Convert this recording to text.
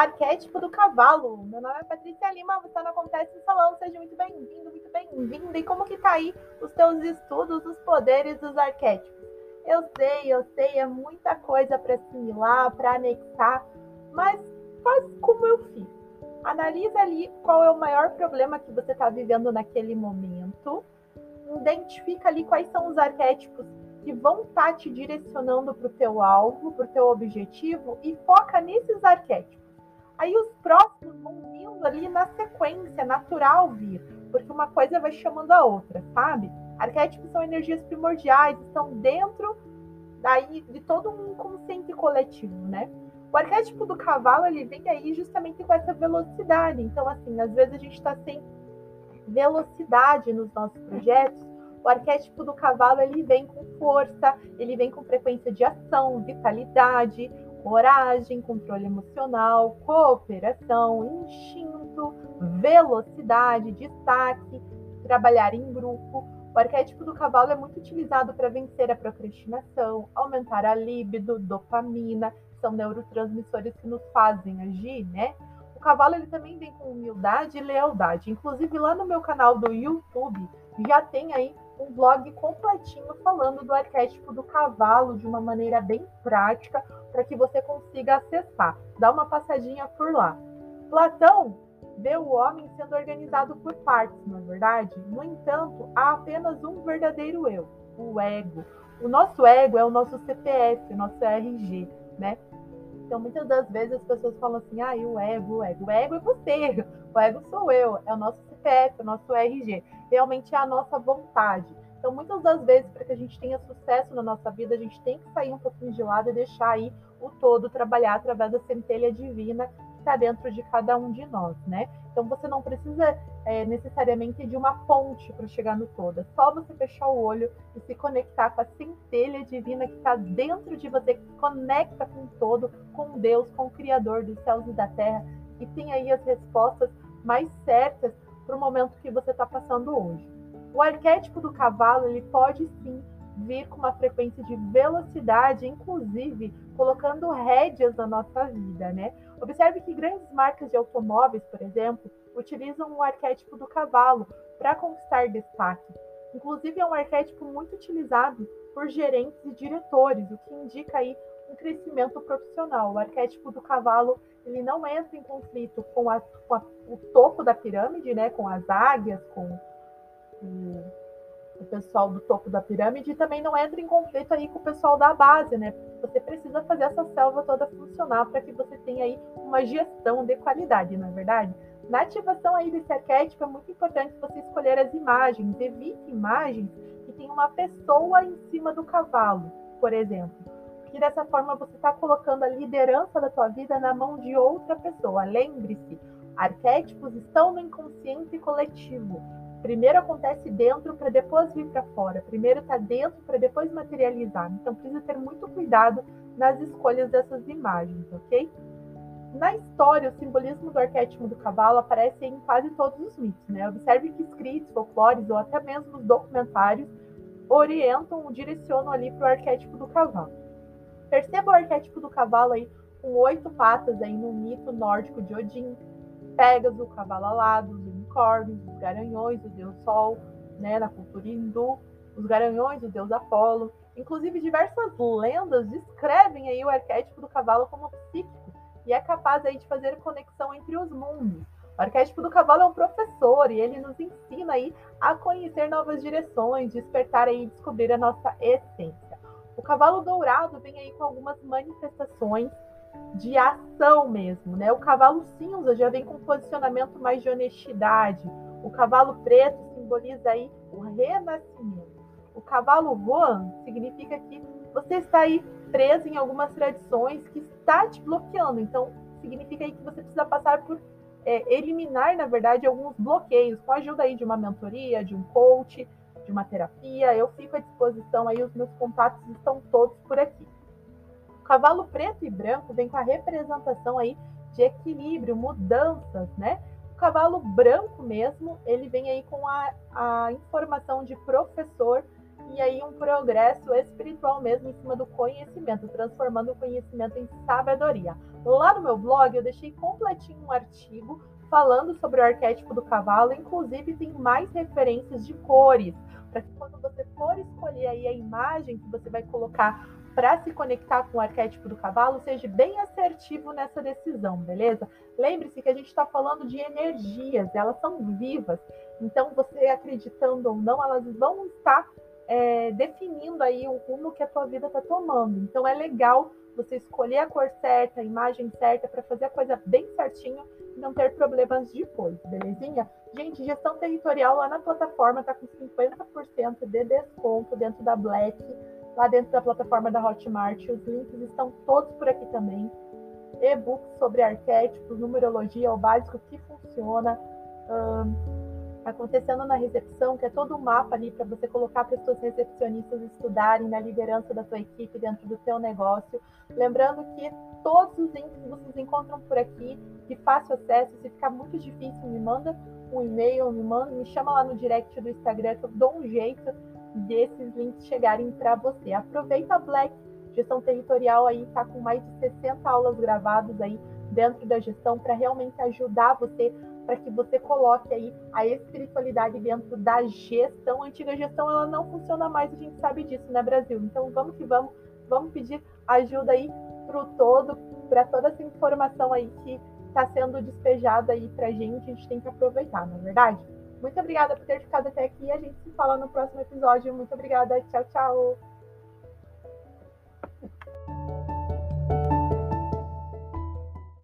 arquétipo do cavalo. Meu nome é Patrícia Lima, você não Acontece no Salão, seja muito bem-vindo, muito bem-vinda. E como que tá aí os teus estudos dos poderes dos arquétipos? Eu sei, eu sei, é muita coisa para assimilar, para anexar, mas faz como eu fiz. Analisa ali qual é o maior problema que você está vivendo naquele momento. Identifica ali quais são os arquétipos que vão estar tá te direcionando para o teu alvo, para o teu objetivo e foca nesses arquétipos. Aí os próximos vão vindo ali na sequência, natural vir, porque uma coisa vai chamando a outra, sabe? Arquétipos são energias primordiais, estão dentro daí de todo um inconsciente coletivo, né? O arquétipo do cavalo ele vem aí justamente com essa velocidade. Então, assim, às vezes a gente está sem velocidade nos nossos projetos. O arquétipo do cavalo ele vem com força, ele vem com frequência de ação, vitalidade, coragem, controle emocional, cooperação, instinto, velocidade, destaque, trabalhar em grupo. O arquétipo do cavalo é muito utilizado para vencer a procrastinação, aumentar a libido, dopamina, são neurotransmissores que nos fazem agir, né? O cavalo ele também vem com humildade e lealdade. Inclusive lá no meu canal do YouTube já tem aí um blog completinho falando do arquétipo do cavalo de uma maneira bem prática para que você consiga acessar. Dá uma passadinha por lá. Platão vê o homem sendo organizado por partes, não é verdade? No entanto, há apenas um verdadeiro eu, o ego. O nosso ego é o nosso CPF, o nosso RG, né? Então, muitas das vezes as pessoas falam assim: ah, o ego, o ego. O ego é você, o ego sou eu, é o nosso CPF, o nosso RG. Realmente é a nossa vontade. Então, muitas das vezes, para que a gente tenha sucesso na nossa vida, a gente tem que sair um pouquinho de lado e deixar aí o todo trabalhar através da centelha divina que está dentro de cada um de nós, né? Então, você não precisa é, necessariamente de uma ponte para chegar no todo. É só você fechar o olho e se conectar com a centelha divina que está dentro de você, que conecta com o todo, com Deus, com o Criador dos céus e da terra, e tem aí as respostas mais certas para o momento que você está passando hoje. O arquétipo do cavalo ele pode sim vir com uma frequência de velocidade, inclusive colocando rédeas na nossa vida, né? Observe que grandes marcas de automóveis, por exemplo, utilizam o arquétipo do cavalo para conquistar destaque. Inclusive, é um arquétipo muito utilizado por gerentes e diretores, o que indica aí um crescimento profissional. O arquétipo do cavalo ele não entra em conflito com, a, com a, o topo da pirâmide, né, com as águias, com o, o pessoal do topo da pirâmide, e também não entra em conflito aí com o pessoal da base, né? Você precisa fazer essa selva toda funcionar para que você tenha aí uma gestão de qualidade, não é verdade? Na ativação aí desse arquétipo é muito importante você escolher as imagens. Evite imagens que tem uma pessoa em cima do cavalo, por exemplo. Porque dessa forma você está colocando a liderança da tua vida na mão de outra pessoa. Lembre-se, arquétipos estão no inconsciente coletivo. Primeiro acontece dentro para depois vir para fora. Primeiro está dentro para depois materializar. Então precisa ter muito cuidado nas escolhas dessas imagens, ok? Na história, o simbolismo do arquétipo do cavalo aparece em quase todos os mitos. Né? Observe que escritos, folclores ou até mesmo os documentários orientam, direcionam ali para o arquétipo do cavalo. Perceba o arquétipo do cavalo aí com oito patas aí no mito nórdico de Odin, Pégaso, o cavalo alado, os unicórnios, os garanhões, o deus Sol, né, na cultura hindu, os garanhões, o deus Apolo. Inclusive, diversas lendas descrevem aí o arquétipo do cavalo como psíquico, e é capaz aí de fazer conexão entre os mundos. O arquétipo do cavalo é um professor e ele nos ensina aí a conhecer novas direções, despertar e descobrir a nossa essência. O cavalo dourado vem aí com algumas manifestações de ação mesmo, né? O cavalo cinza já vem com um posicionamento mais de honestidade. O cavalo preto simboliza aí o renascimento. O cavalo voan significa que você está aí preso em algumas tradições que está te bloqueando. Então, significa aí que você precisa passar por é, eliminar, na verdade, alguns bloqueios, com a ajuda aí de uma mentoria, de um coach, de uma terapia. Eu fico à disposição aí, os meus contatos estão todos por aqui. O cavalo preto e branco vem com a representação aí de equilíbrio, mudanças, né? O cavalo branco mesmo, ele vem aí com a, a informação de professor e aí um progresso espiritual mesmo em cima do conhecimento, transformando o conhecimento em sabedoria. Lá no meu blog eu deixei completinho um artigo falando sobre o arquétipo do cavalo, inclusive tem mais referências de cores, para que quando você for escolher aí a imagem que você vai colocar para se conectar com o arquétipo do cavalo, seja bem assertivo nessa decisão, beleza? Lembre-se que a gente está falando de energias, elas são vivas. Então, você acreditando ou não, elas vão estar é, definindo aí o rumo que a tua vida está tomando. Então, é legal você escolher a cor certa, a imagem certa, para fazer a coisa bem certinho e não ter problemas depois, belezinha? Gente, gestão territorial lá na plataforma está com 50% de desconto dentro da Black lá dentro da plataforma da Hotmart. Os links estão todos por aqui também. E-books sobre arquétipos, numerologia, o básico que funciona. Um, acontecendo na recepção, que é todo um mapa ali para você colocar para as suas recepcionistas estudarem na liderança da tua equipe dentro do teu negócio. Lembrando que todos os links vocês encontram por aqui, de fácil acesso. Se ficar muito difícil, me manda um e-mail, me, manda, me chama lá no direct do Instagram que eu dou um jeito desses links chegarem para você. Aproveita a Black Gestão Territorial aí, tá com mais de 60 aulas gravadas aí dentro da gestão para realmente ajudar você para que você coloque aí a espiritualidade dentro da gestão. A antiga gestão ela não funciona mais, a gente sabe disso, né, Brasil? Então vamos que vamos, vamos pedir ajuda aí para o todo, para toda essa informação aí que está sendo despejada aí para a gente, a gente tem que aproveitar, não é verdade? Muito obrigada por ter ficado até aqui. A gente se fala no próximo episódio. Muito obrigada. Tchau, tchau.